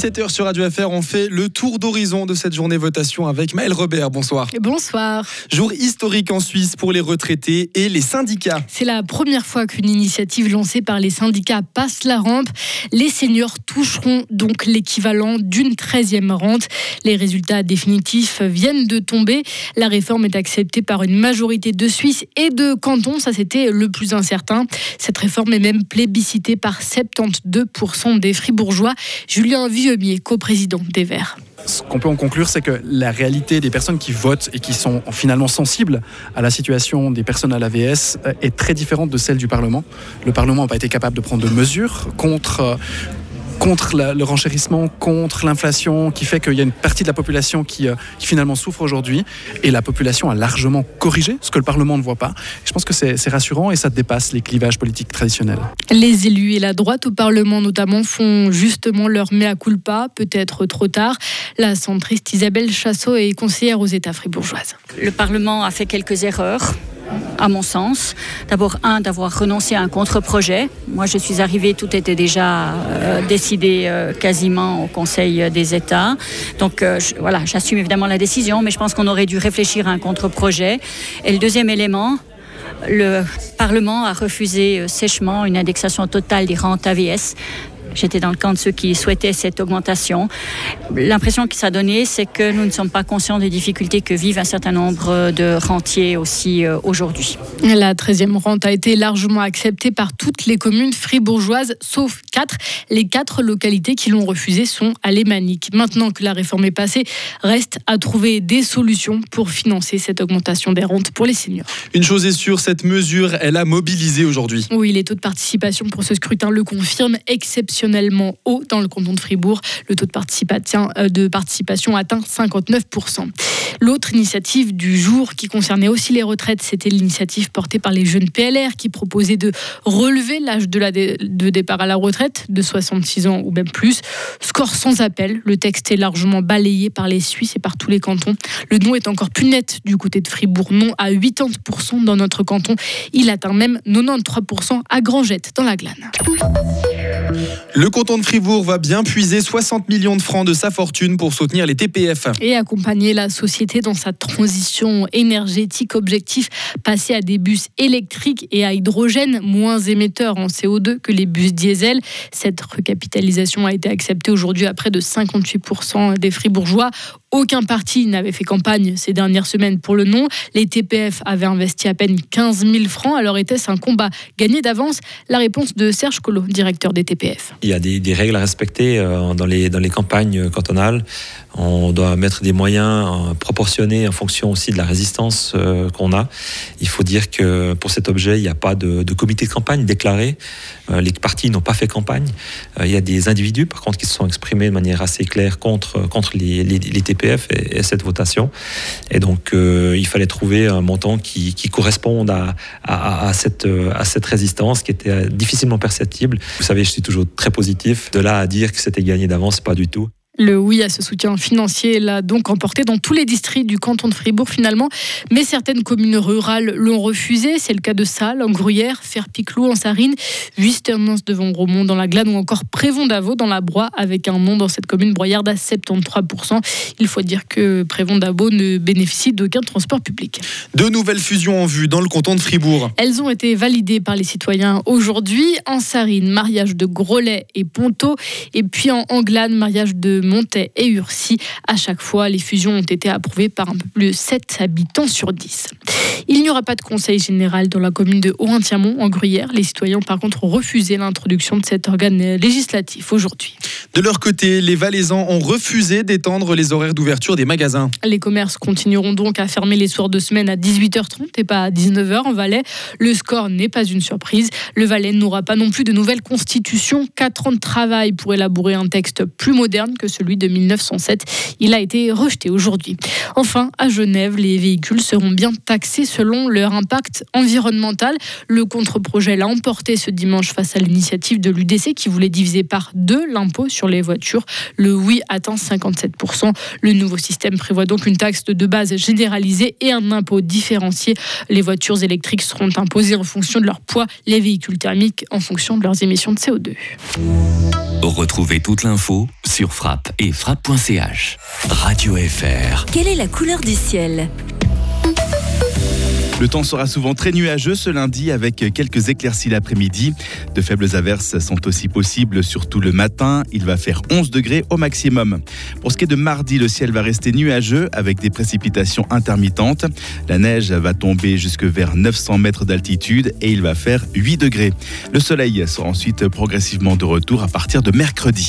17h sur Radio FR, on fait le tour d'horizon de cette journée votation avec Maël Robert. Bonsoir. Bonsoir. Jour historique en Suisse pour les retraités et les syndicats. C'est la première fois qu'une initiative lancée par les syndicats passe la rampe. Les seniors toucheront donc l'équivalent d'une 13e rente. Les résultats définitifs viennent de tomber. La réforme est acceptée par une majorité de Suisses et de cantons. Ça, c'était le plus incertain. Cette réforme est même plébiscitée par 72% des fribourgeois. Julien Vieumier, coprésident des Verts. Ce qu'on peut en conclure, c'est que la réalité des personnes qui votent et qui sont finalement sensibles à la situation des personnes à l'AVS est très différente de celle du Parlement. Le Parlement n'a pas été capable de prendre de mesures contre contre le renchérissement, contre l'inflation, qui fait qu'il y a une partie de la population qui, euh, qui finalement souffre aujourd'hui. Et la population a largement corrigé ce que le Parlement ne voit pas. Je pense que c'est rassurant et ça dépasse les clivages politiques traditionnels. Les élus et la droite au Parlement notamment font justement leur mea culpa, peut-être trop tard. La centriste Isabelle Chassot est conseillère aux États fribourgeoises. Le Parlement a fait quelques erreurs à mon sens. D'abord, un, d'avoir renoncé à un contre-projet. Moi, je suis arrivée, tout était déjà euh, décidé euh, quasiment au Conseil des États. Donc, euh, voilà, j'assume évidemment la décision, mais je pense qu'on aurait dû réfléchir à un contre-projet. Et le deuxième élément, le Parlement a refusé sèchement une indexation totale des rentes AVS. J'étais dans le camp de ceux qui souhaitaient cette augmentation. L'impression que ça a donné, c'est que nous ne sommes pas conscients des difficultés que vivent un certain nombre de rentiers aussi euh, aujourd'hui. La 13e rente a été largement acceptée par toutes les communes fribourgeoises, sauf quatre. Les quatre localités qui l'ont refusée sont alémaniques. Maintenant que la réforme est passée, reste à trouver des solutions pour financer cette augmentation des rentes pour les seniors. Une chose est sûre, cette mesure, elle a mobilisé aujourd'hui. Oui, les taux de participation pour ce scrutin le confirment, exceptionnellement haut dans le canton de Fribourg. Le taux de participation, euh, participation atteint 59%. L'autre initiative du jour qui concernait aussi les retraites, c'était l'initiative portée par les jeunes PLR qui proposait de relever l'âge de, départ à la retraite de 66 ans ou même plus. Score sans appel, le texte est largement balayé par les Suisses et par tous les cantons. Le nom est encore plus net du côté de Fribourg, non à 80% dans notre canton. Il atteint même 93% à Grangette dans la Glane. Le canton de Fribourg va bien puiser 60 millions de francs de sa fortune pour soutenir les TPF. Et accompagner la société dans sa transition énergétique. Objectif passer à des bus électriques et à hydrogène moins émetteurs en CO2 que les bus diesel. Cette recapitalisation a été acceptée aujourd'hui à près de 58% des Fribourgeois. Aucun parti n'avait fait campagne ces dernières semaines pour le nom. Les TPF avaient investi à peine 15 000 francs. Alors était-ce un combat gagné d'avance? La réponse de Serge Collot, directeur des TPF. Il y a des, règles à respecter euh, dans les, dans les campagnes cantonales. On doit mettre des moyens euh, proportionnés en fonction aussi de la résistance euh, qu'on a. Il faut dire que pour cet objet, il n'y a pas de, comité de campagne déclaré. Les partis n'ont pas fait campagne. Il y a des individus, par contre, qui se sont exprimés de manière assez claire contre, contre les TPF et, cette votation. Et donc, euh, il fallait trouver un montant qui, corresponde à, cette, à cette résistance qui était difficilement perceptible. Vous savez, je suis toujours très positif. De là à dire que c'était gagné d'avance, pas du tout. Le oui à ce soutien financier l'a donc emporté dans tous les districts du canton de Fribourg finalement, mais certaines communes rurales l'ont refusé. C'est le cas de Salles, en Gruyère, Ferpiclou, en Sarine, Wisternance devant Romont dans la Glane ou encore Prévon-d'Avaux dans la Broye avec un nom dans cette commune broyarde à 73%. Il faut dire que Prévon-d'Avaux ne bénéficie d'aucun transport public. Deux nouvelles fusions en vue dans le canton de Fribourg. Elles ont été validées par les citoyens aujourd'hui. En Sarine, mariage de Grolet et Ponto et puis en Anglane, mariage de Montais et Urcy. À chaque fois, les fusions ont été approuvées par un peu plus de 7 habitants sur 10. Il n'y aura pas de conseil général dans la commune de Haut-Intiamont, en Gruyère. Les citoyens ont par contre refusé l'introduction de cet organe législatif aujourd'hui. De leur côté, les Valaisans ont refusé d'étendre les horaires d'ouverture des magasins. Les commerces continueront donc à fermer les soirs de semaine à 18h30 et pas à 19h en Valais. Le score n'est pas une surprise. Le Valais n'aura pas non plus de nouvelle constitution. Quatre ans de travail pour élaborer un texte plus moderne que celui de 1907. Il a été rejeté aujourd'hui. Enfin, à Genève, les véhicules seront bien taxés selon leur impact environnemental. Le contre-projet l'a emporté ce dimanche face à l'initiative de l'UDC qui voulait diviser par deux l'impôt sur les voitures. Le oui atteint 57%. Le nouveau système prévoit donc une taxe de base généralisée et un impôt différencié. Les voitures électriques seront imposées en fonction de leur poids, les véhicules thermiques en fonction de leurs émissions de CO2. Retrouvez toute l'info sur sur frappe et frappe.ch. Radio FR. Quelle est la couleur du ciel? Le temps sera souvent très nuageux ce lundi avec quelques éclaircies l'après-midi. De faibles averses sont aussi possibles, surtout le matin. Il va faire 11 degrés au maximum. Pour ce qui est de mardi, le ciel va rester nuageux avec des précipitations intermittentes. La neige va tomber jusque vers 900 mètres d'altitude et il va faire 8 degrés. Le soleil sera ensuite progressivement de retour à partir de mercredi.